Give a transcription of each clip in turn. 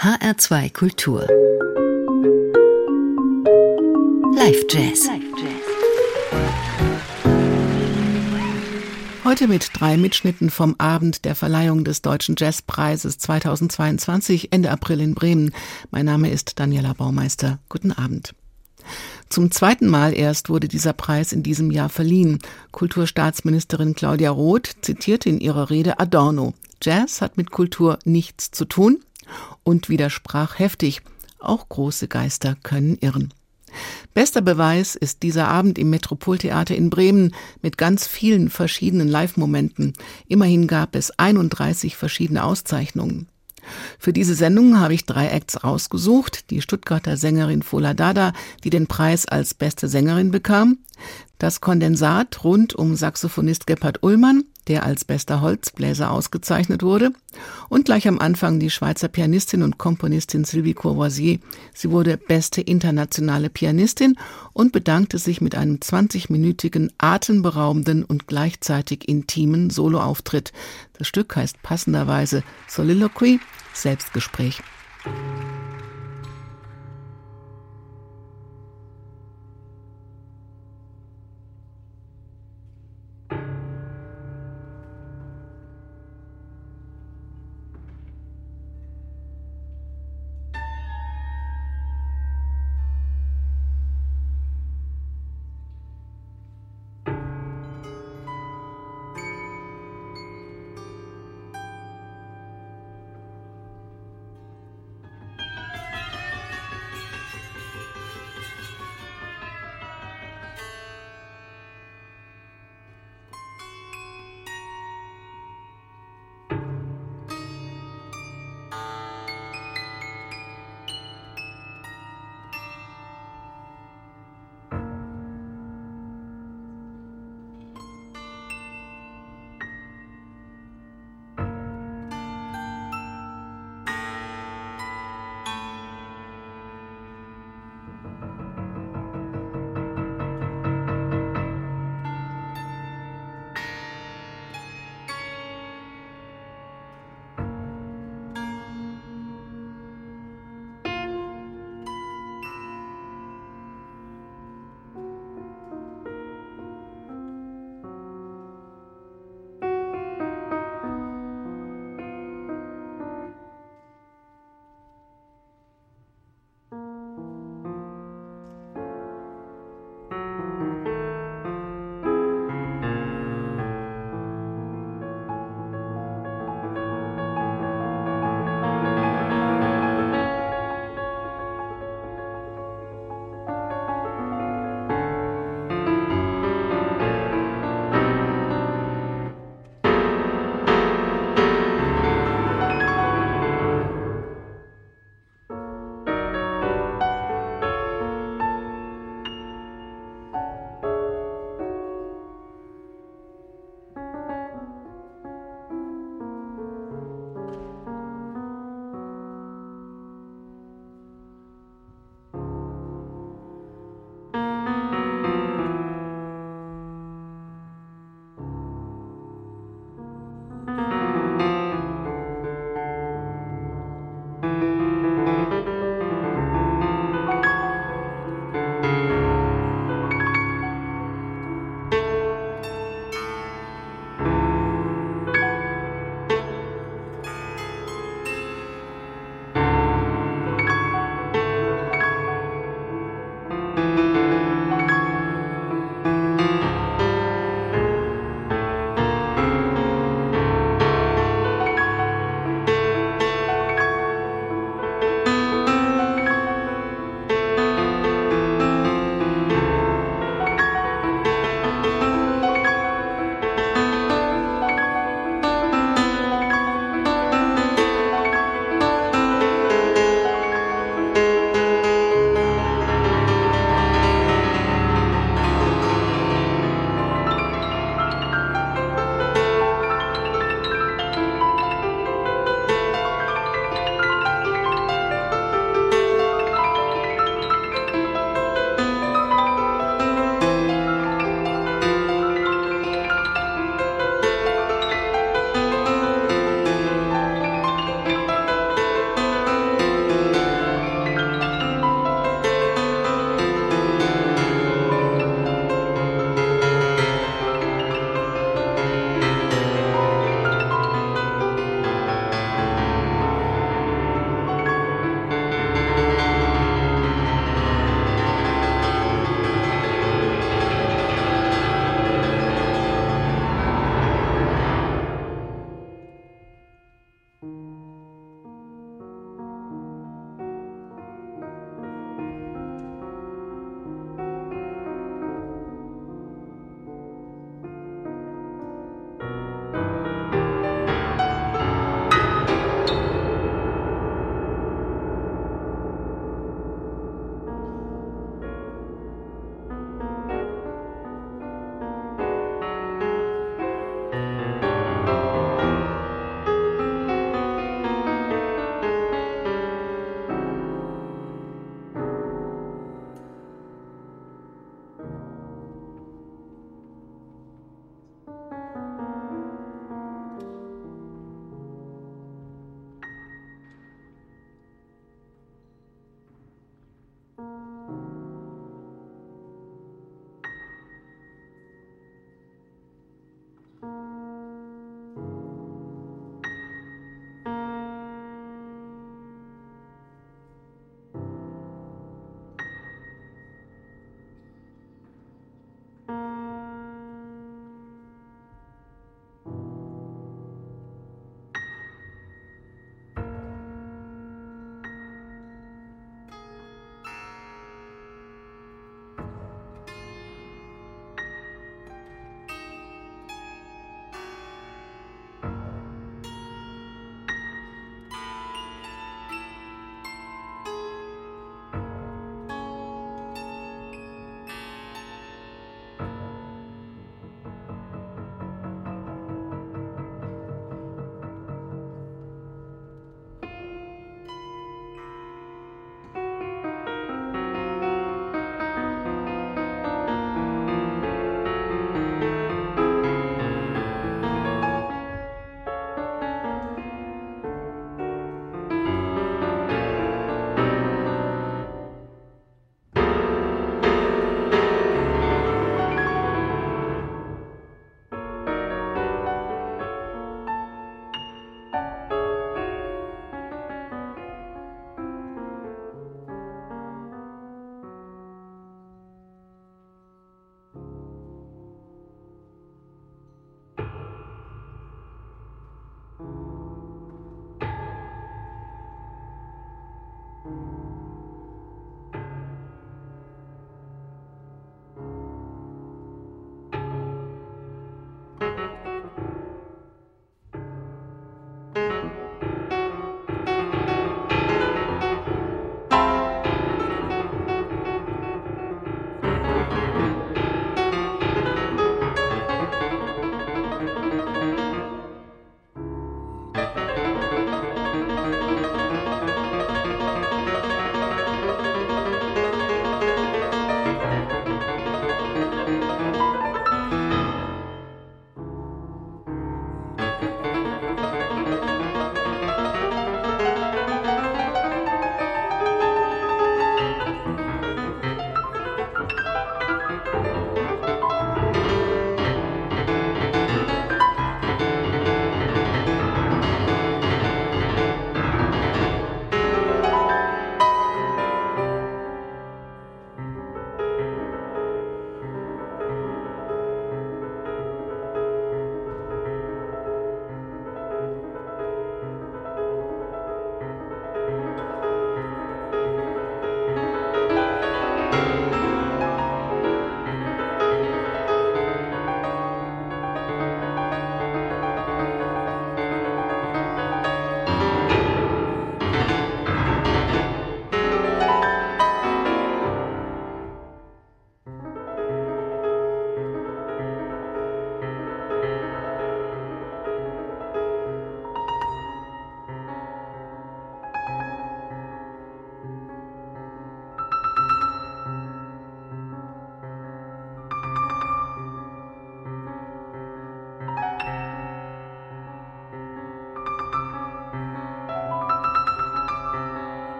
HR2 Kultur. Live Jazz. Heute mit drei Mitschnitten vom Abend der Verleihung des Deutschen Jazzpreises 2022 Ende April in Bremen. Mein Name ist Daniela Baumeister. Guten Abend. Zum zweiten Mal erst wurde dieser Preis in diesem Jahr verliehen. Kulturstaatsministerin Claudia Roth zitierte in ihrer Rede Adorno. Jazz hat mit Kultur nichts zu tun und widersprach heftig. Auch große Geister können irren. Bester Beweis ist dieser Abend im Metropoltheater in Bremen mit ganz vielen verschiedenen Live-Momenten. Immerhin gab es 31 verschiedene Auszeichnungen. Für diese Sendung habe ich drei Acts rausgesucht. Die Stuttgarter Sängerin Fola Dada, die den Preis als beste Sängerin bekam. Das Kondensat rund um Saxophonist Gebhard Ullmann, der als bester Holzbläser ausgezeichnet wurde. Und gleich am Anfang die Schweizer Pianistin und Komponistin Sylvie Courvoisier. Sie wurde beste internationale Pianistin und bedankte sich mit einem 20-minütigen, atemberaubenden und gleichzeitig intimen Soloauftritt. Das Stück heißt passenderweise Soliloquy, Selbstgespräch.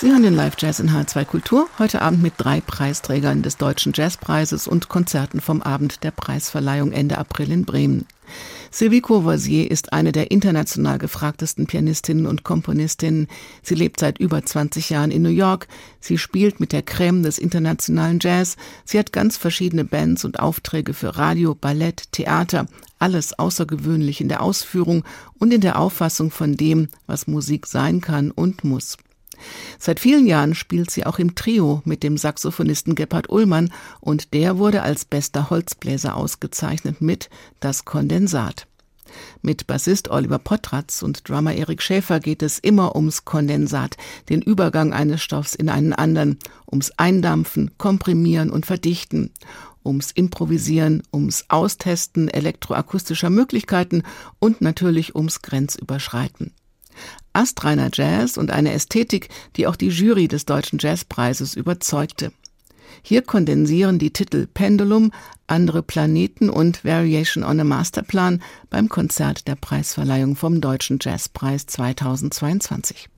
Sie hören den Live Jazz in H2 Kultur, heute Abend mit drei Preisträgern des Deutschen Jazzpreises und Konzerten vom Abend der Preisverleihung Ende April in Bremen. Sylvie Courvoisier ist eine der international gefragtesten Pianistinnen und Komponistinnen. Sie lebt seit über 20 Jahren in New York. Sie spielt mit der Crème des internationalen Jazz. Sie hat ganz verschiedene Bands und Aufträge für Radio, Ballett, Theater. Alles außergewöhnlich in der Ausführung und in der Auffassung von dem, was Musik sein kann und muss. Seit vielen Jahren spielt sie auch im Trio mit dem Saxophonisten Gebhard Ullmann und der wurde als bester Holzbläser ausgezeichnet mit Das Kondensat. Mit Bassist Oliver Potratz und Drummer Erik Schäfer geht es immer ums Kondensat, den Übergang eines Stoffs in einen anderen, ums Eindampfen, Komprimieren und Verdichten, ums Improvisieren, ums Austesten elektroakustischer Möglichkeiten und natürlich ums Grenzüberschreiten astreiner Jazz und eine Ästhetik, die auch die Jury des Deutschen Jazzpreises überzeugte. Hier kondensieren die Titel Pendulum, Andere Planeten und Variation on a Masterplan beim Konzert der Preisverleihung vom Deutschen Jazzpreis 2022.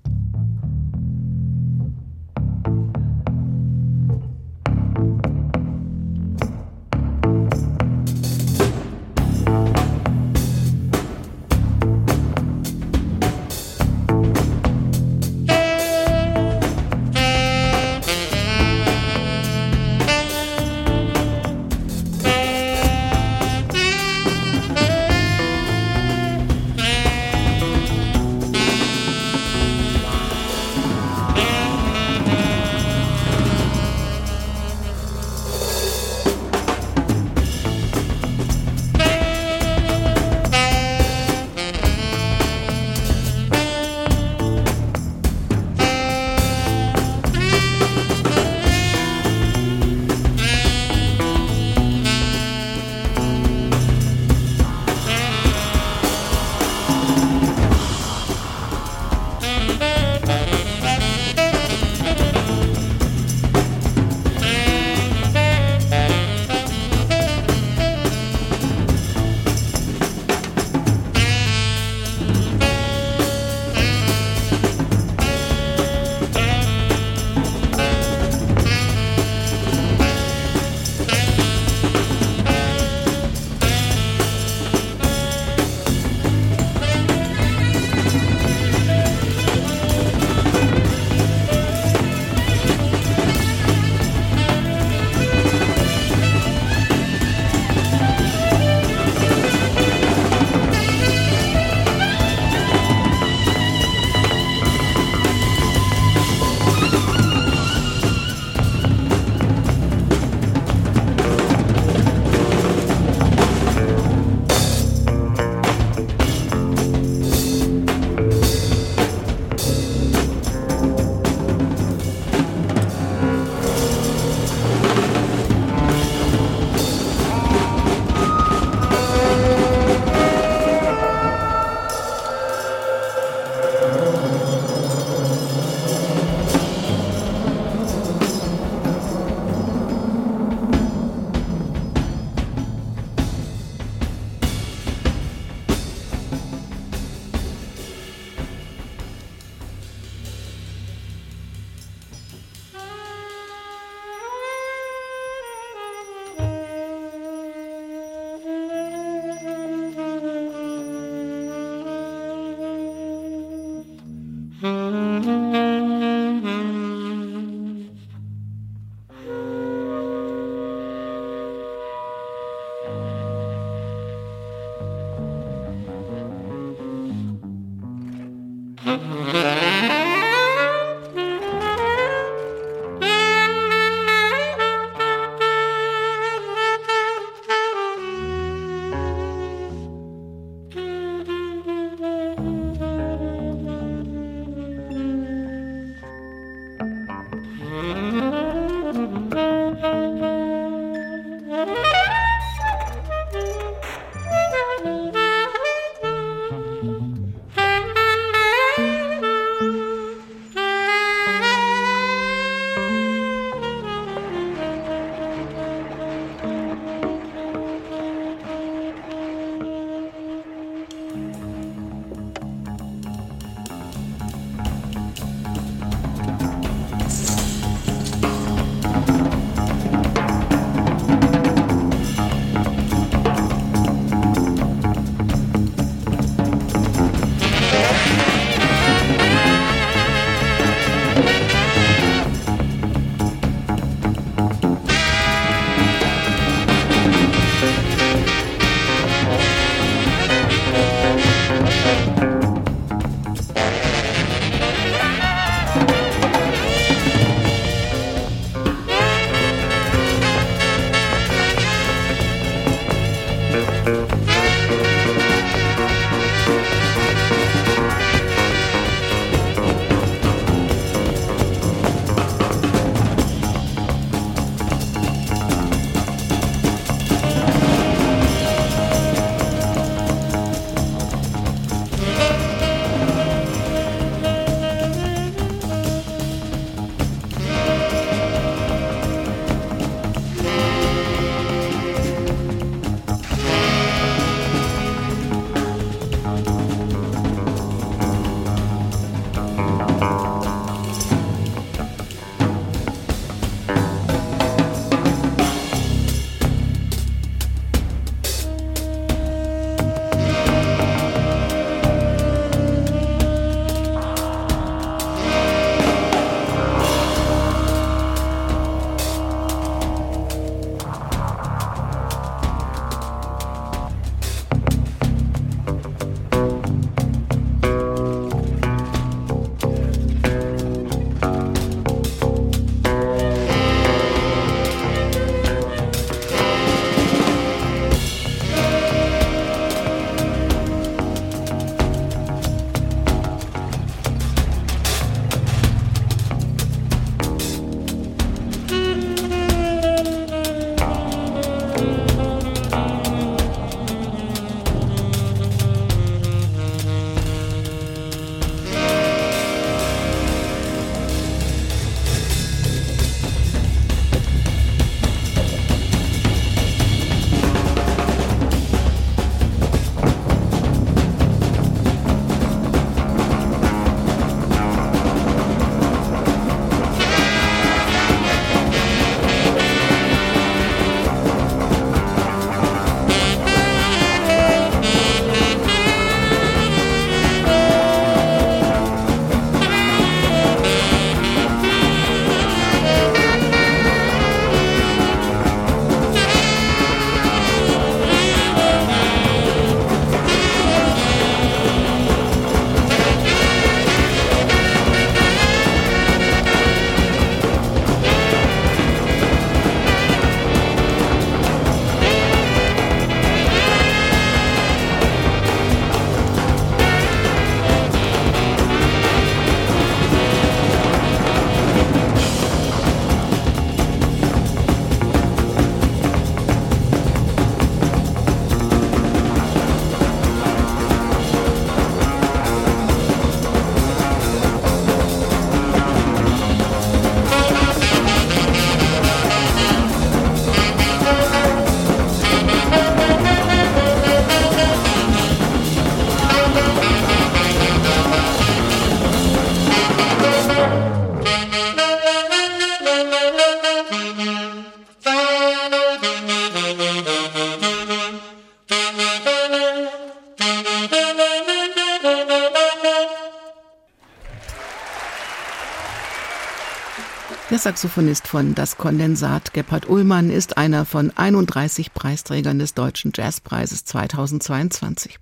Saxophonist von Das Kondensat, Gebhard Ullmann, ist einer von 31 Preisträgern des Deutschen Jazzpreises 2022.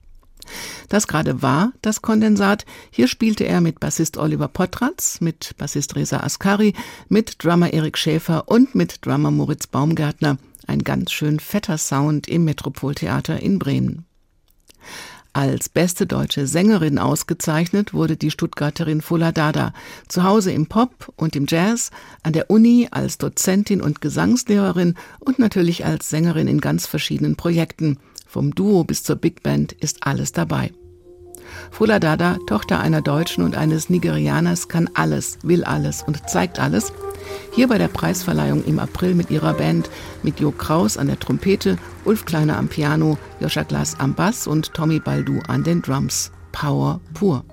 Das gerade war das Kondensat. Hier spielte er mit Bassist Oliver Potratz, mit Bassist Reza Askari, mit Drummer Erik Schäfer und mit Drummer Moritz Baumgärtner. Ein ganz schön fetter Sound im Metropoltheater in Bremen. Als beste deutsche Sängerin ausgezeichnet wurde die Stuttgarterin Fula Dada, zu Hause im Pop und im Jazz, an der Uni als Dozentin und Gesangslehrerin und natürlich als Sängerin in ganz verschiedenen Projekten. Vom Duo bis zur Big Band ist alles dabei. Fula Dada, Tochter einer Deutschen und eines Nigerianers, kann alles, will alles und zeigt alles – hier bei der Preisverleihung im April mit ihrer Band, mit Jo Kraus an der Trompete, Ulf Kleiner am Piano, Joscha Glass am Bass und Tommy Baldu an den Drums. Power pur.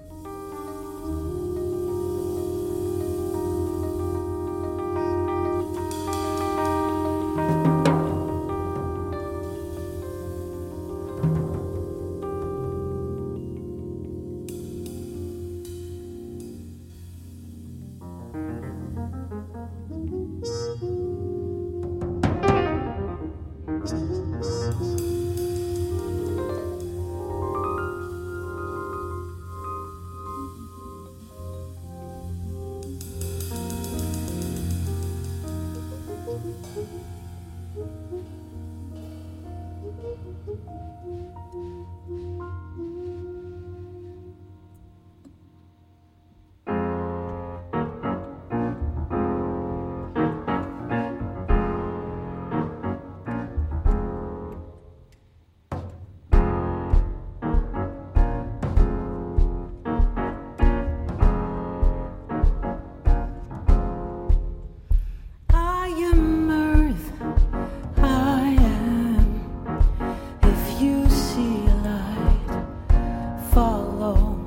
follow.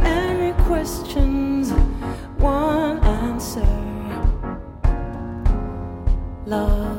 Any questions, one answer. Love.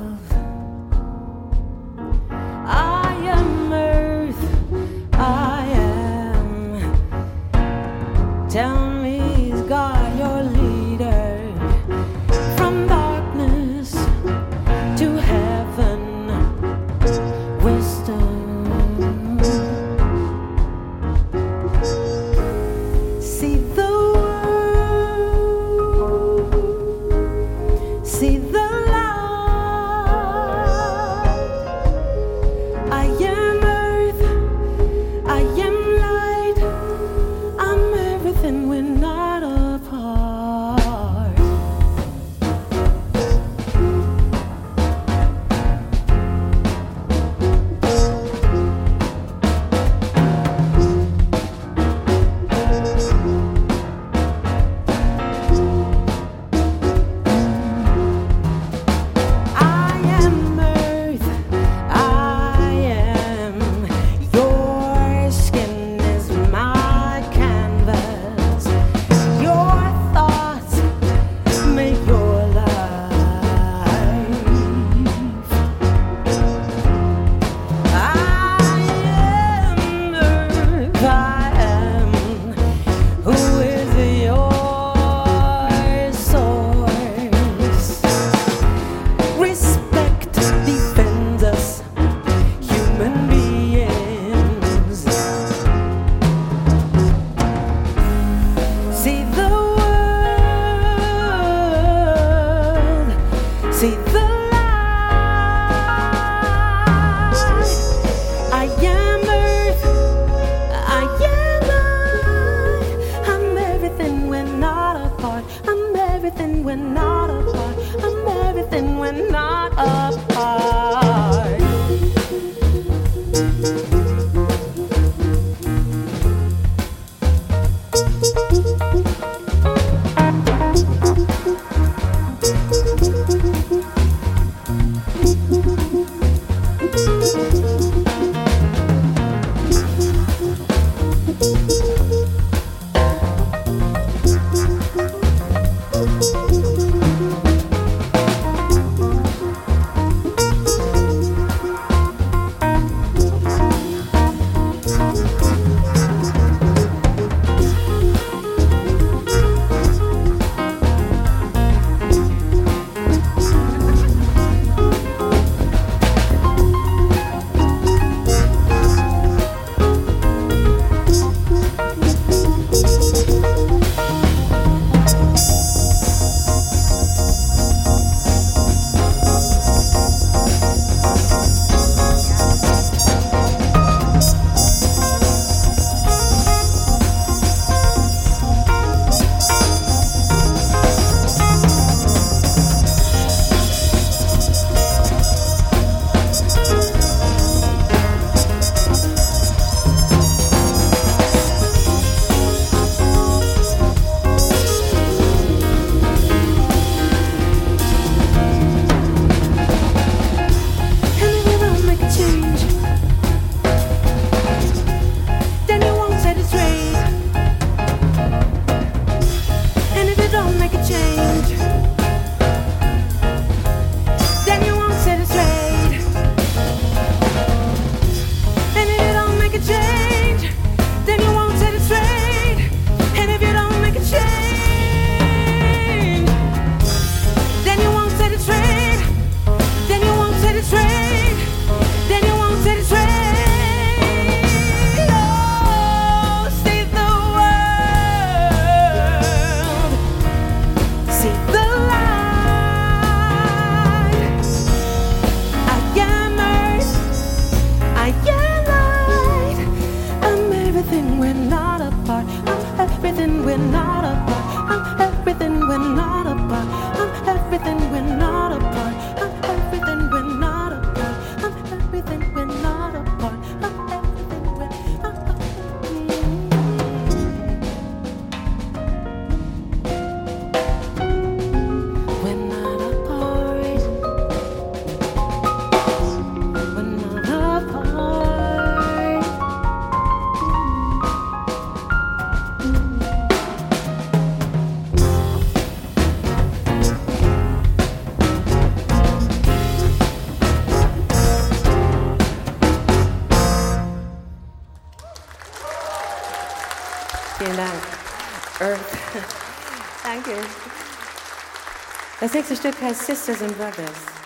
Vielen Dank. Earth. Danke. Das nächste Stück heißt Sisters and Brothers.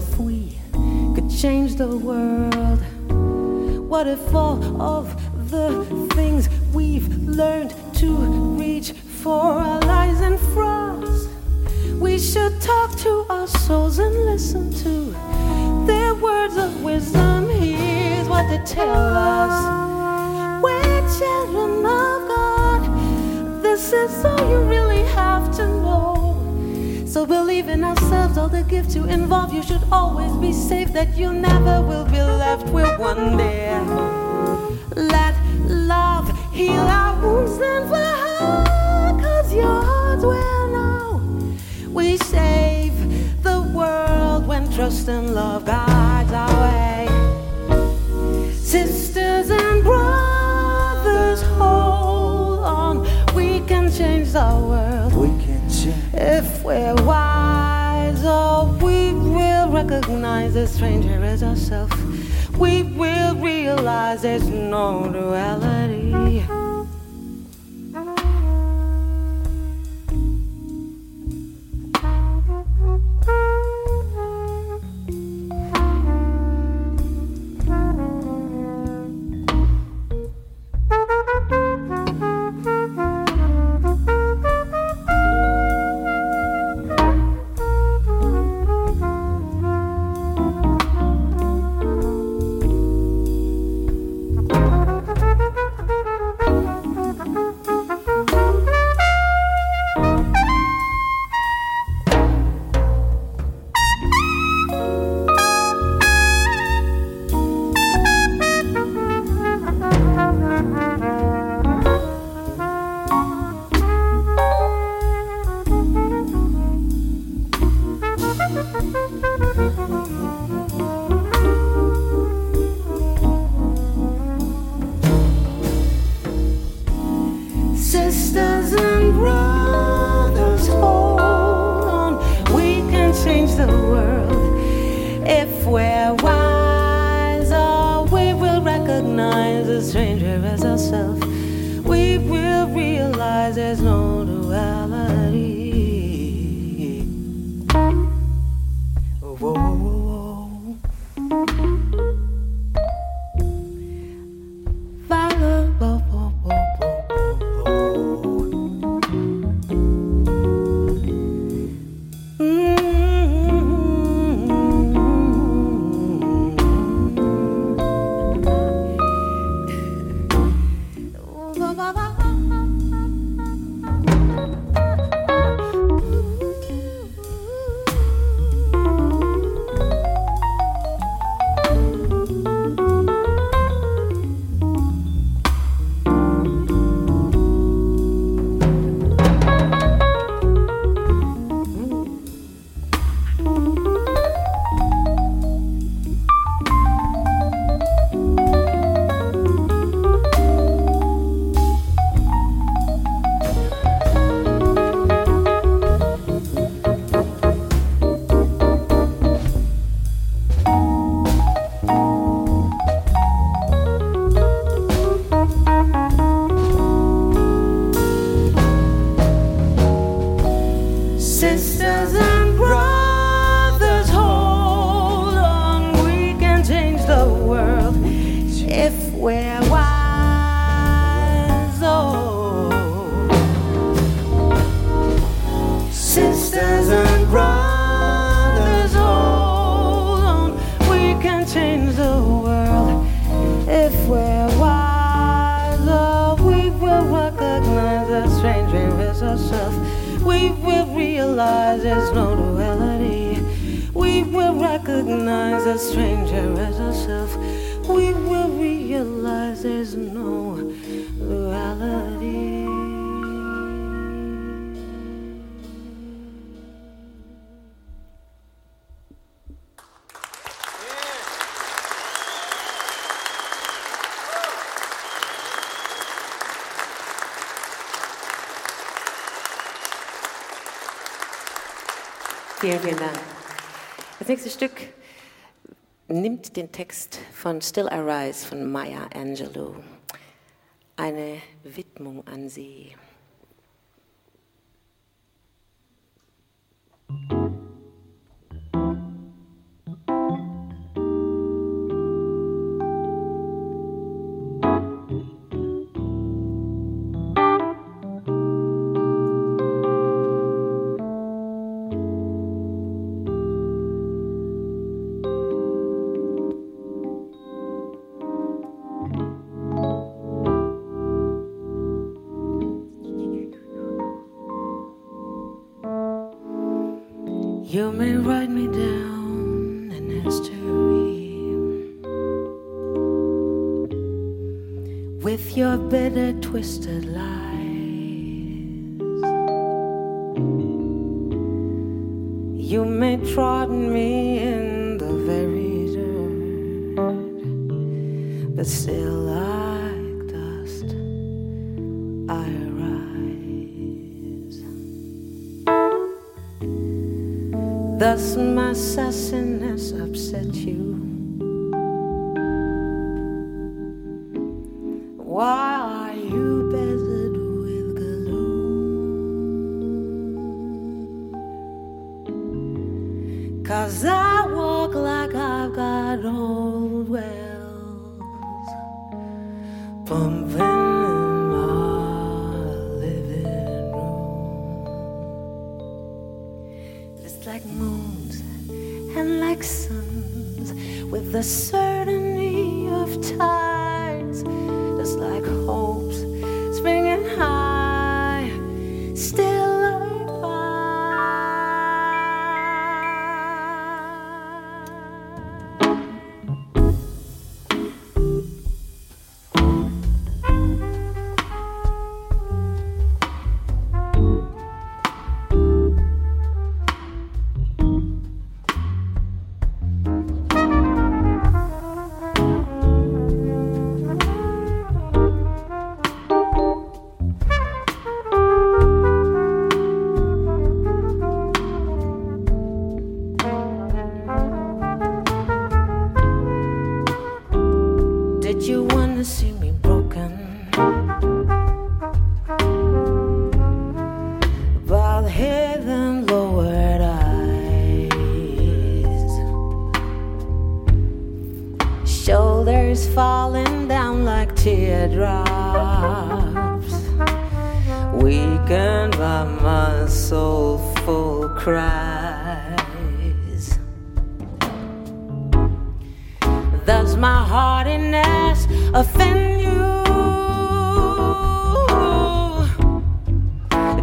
If we could change the world? What if all of the things we've learned to reach for our lies and frauds? We should talk to our souls and listen to their words of wisdom. Here's what they tell us. We're children of God. This is all you really have to know. So believe in ourselves, all the gifts you involve. You should always be safe that you never will be left with one day. Let love heal our wounds and fly, cause your heart will know. We save the world when trust and love guides our way. Sisters and brothers, hold on. We can change the world. We can change. If we're wise, recognize the stranger as ourselves. We will realize there's no duality. recognize a stranger as ourselves, we will realize there's no duality. Realize there's no duality. We will recognize a stranger as ourselves. We will realize there's no duality. Vielen, vielen Dank. Das nächste Stück nimmt den Text von Still I Rise von Maya Angelou. Eine Widmung an sie. Twisted lies. You may trot me in the very dirt, but still, like dust, I rise. Thus my sassiness upset you. Shoulders falling down like teardrops, weakened by my soulful cries. Does my hardiness offend you?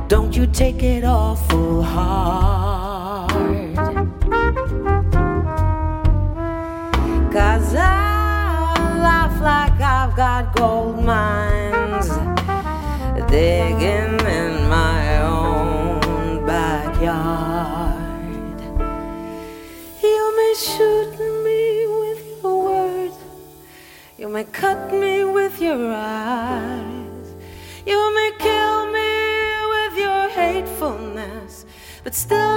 Don't you take it awful hard. Gold mines digging in my own backyard. You may shoot me with your words. You may cut me with your eyes. You may kill me with your hatefulness. But still,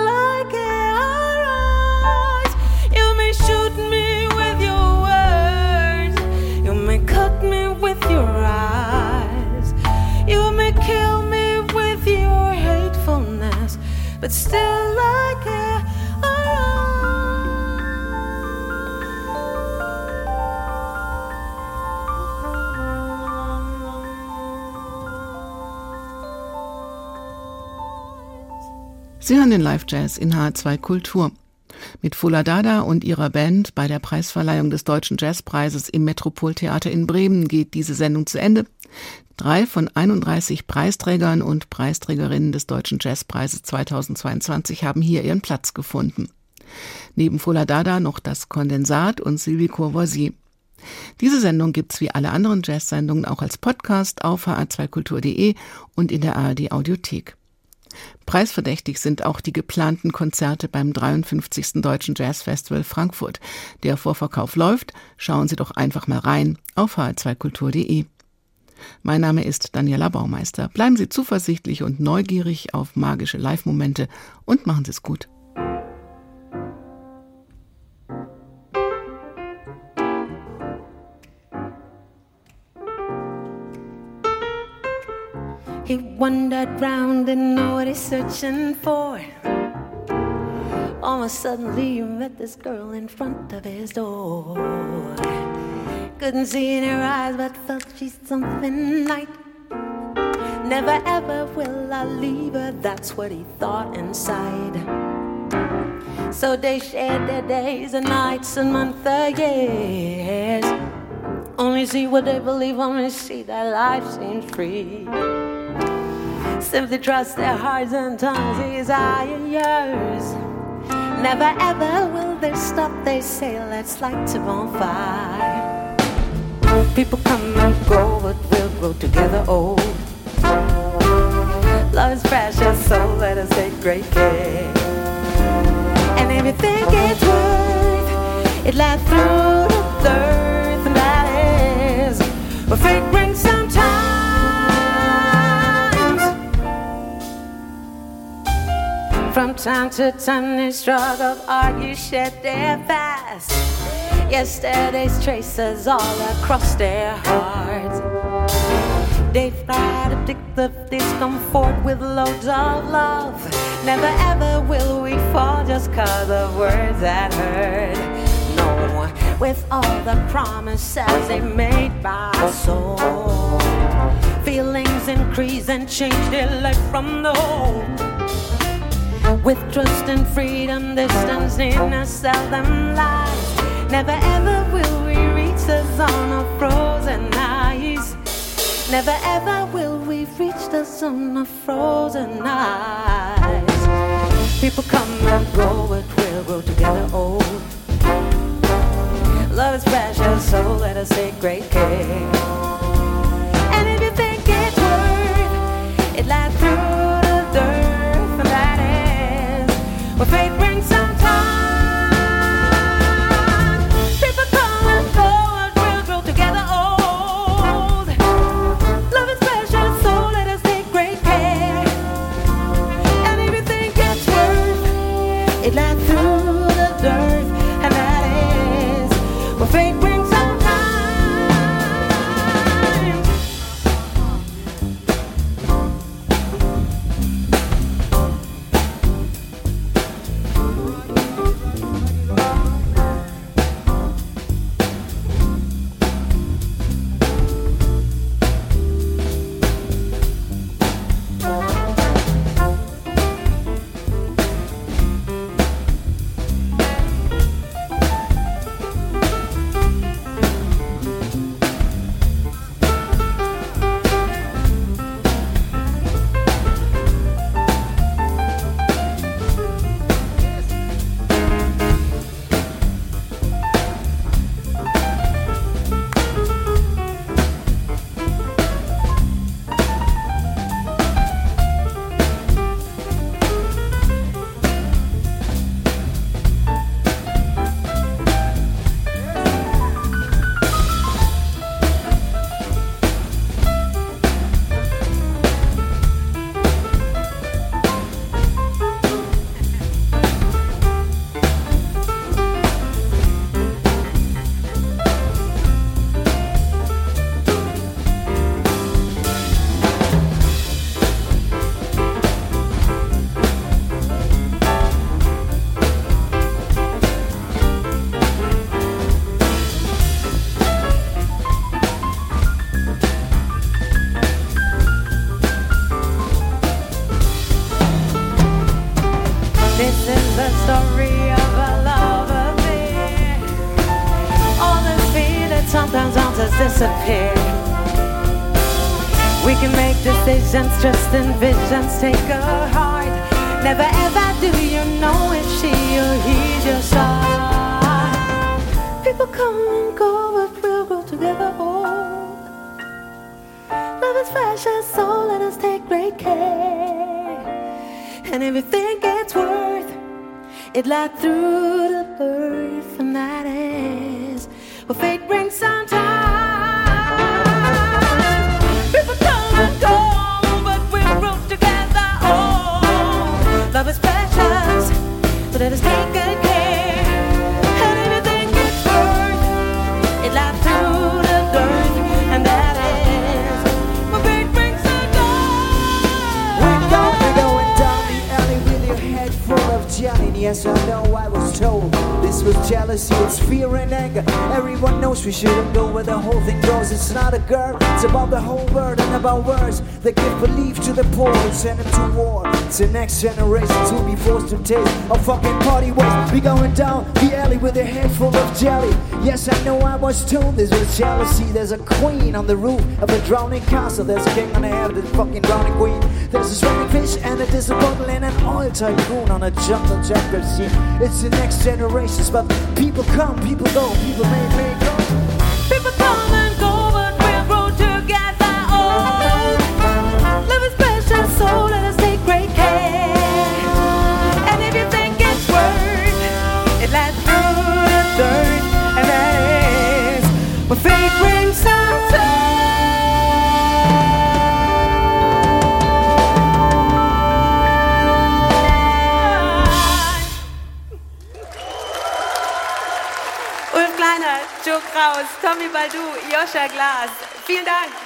Sie hören den Live-Jazz in H2 Kultur. Mit Fula Dada und ihrer Band bei der Preisverleihung des Deutschen Jazzpreises im Metropoltheater in Bremen geht diese Sendung zu Ende. Drei von 31 Preisträgern und Preisträgerinnen des Deutschen Jazzpreises 2022 haben hier ihren Platz gefunden. Neben Fola Dada noch das Kondensat und Sylvie Courvoisier. Diese Sendung gibt's wie alle anderen Jazz-Sendungen auch als Podcast auf hr2kultur.de und in der ARD Audiothek. Preisverdächtig sind auch die geplanten Konzerte beim 53. Deutschen Jazz Festival Frankfurt. Der Vorverkauf läuft. Schauen Sie doch einfach mal rein auf hr2kultur.de. Mein Name ist Daniela Baumeister. Bleiben Sie zuversichtlich und neugierig auf magische Live-Momente und machen Sie es gut. Wandered round, what he's searching for. Almost suddenly, you met this girl in front of his door. Couldn't see in her eyes, but felt she's something right. Never ever will I leave her, that's what he thought inside. So they shared their days and nights and months and years. Only see what they believe, only see that life seems free. Simply trust their hearts and tongues, desire yours. Never ever will they stop, they say, let's light a bonfire. People come and go, but we'll grow together old. Love is precious, so let us take great care. And if you think it's worth it, let through the earth, and that is what fate From time to time they struggle, argue, shed their past. Yesterday's traces all across their hearts. They try to pick the discomfort with loads of love. Never ever will we fall just cause of words that hurt. No, with all the promises they made by soul. Feelings increase and change their life from the whole. With trust and freedom, distance in us seldom lies. Never ever will we reach the zone of frozen ice. Never ever will we reach the zone of frozen ice. People come and go, but we'll grow together old. Love is precious, so let us take great care. What fate what fate brings sometimes. People come and go, but we're rooted together. Oh, love is precious, so let us take good care. And anything gets worth, it lies through the dirt, and that is what fate brings down. We're going, we're going down the alley with your head full of jelly. Yes, I know I was told this was jealousy, it's fear and anger. Everyone knows we shouldn't go where the whole thing goes. It's not a girl, it's about the whole world and about words that give belief to the poor and send them to war. It's the next generation to be forced to taste a fucking party waste. We going down the alley with a head full of jelly. Yes, I know I was told this was jealousy. There's a queen on the roof of a drowning castle. There's a king on the head of the fucking drowning queen. There's a swimming fish and a diesel bottle and an oil tycoon on a jungle jacket scene. It's the next generations, but people come, people go, people may, may go. Kraus, Tommy Baldu, Joscha Glas. Vielen Dank.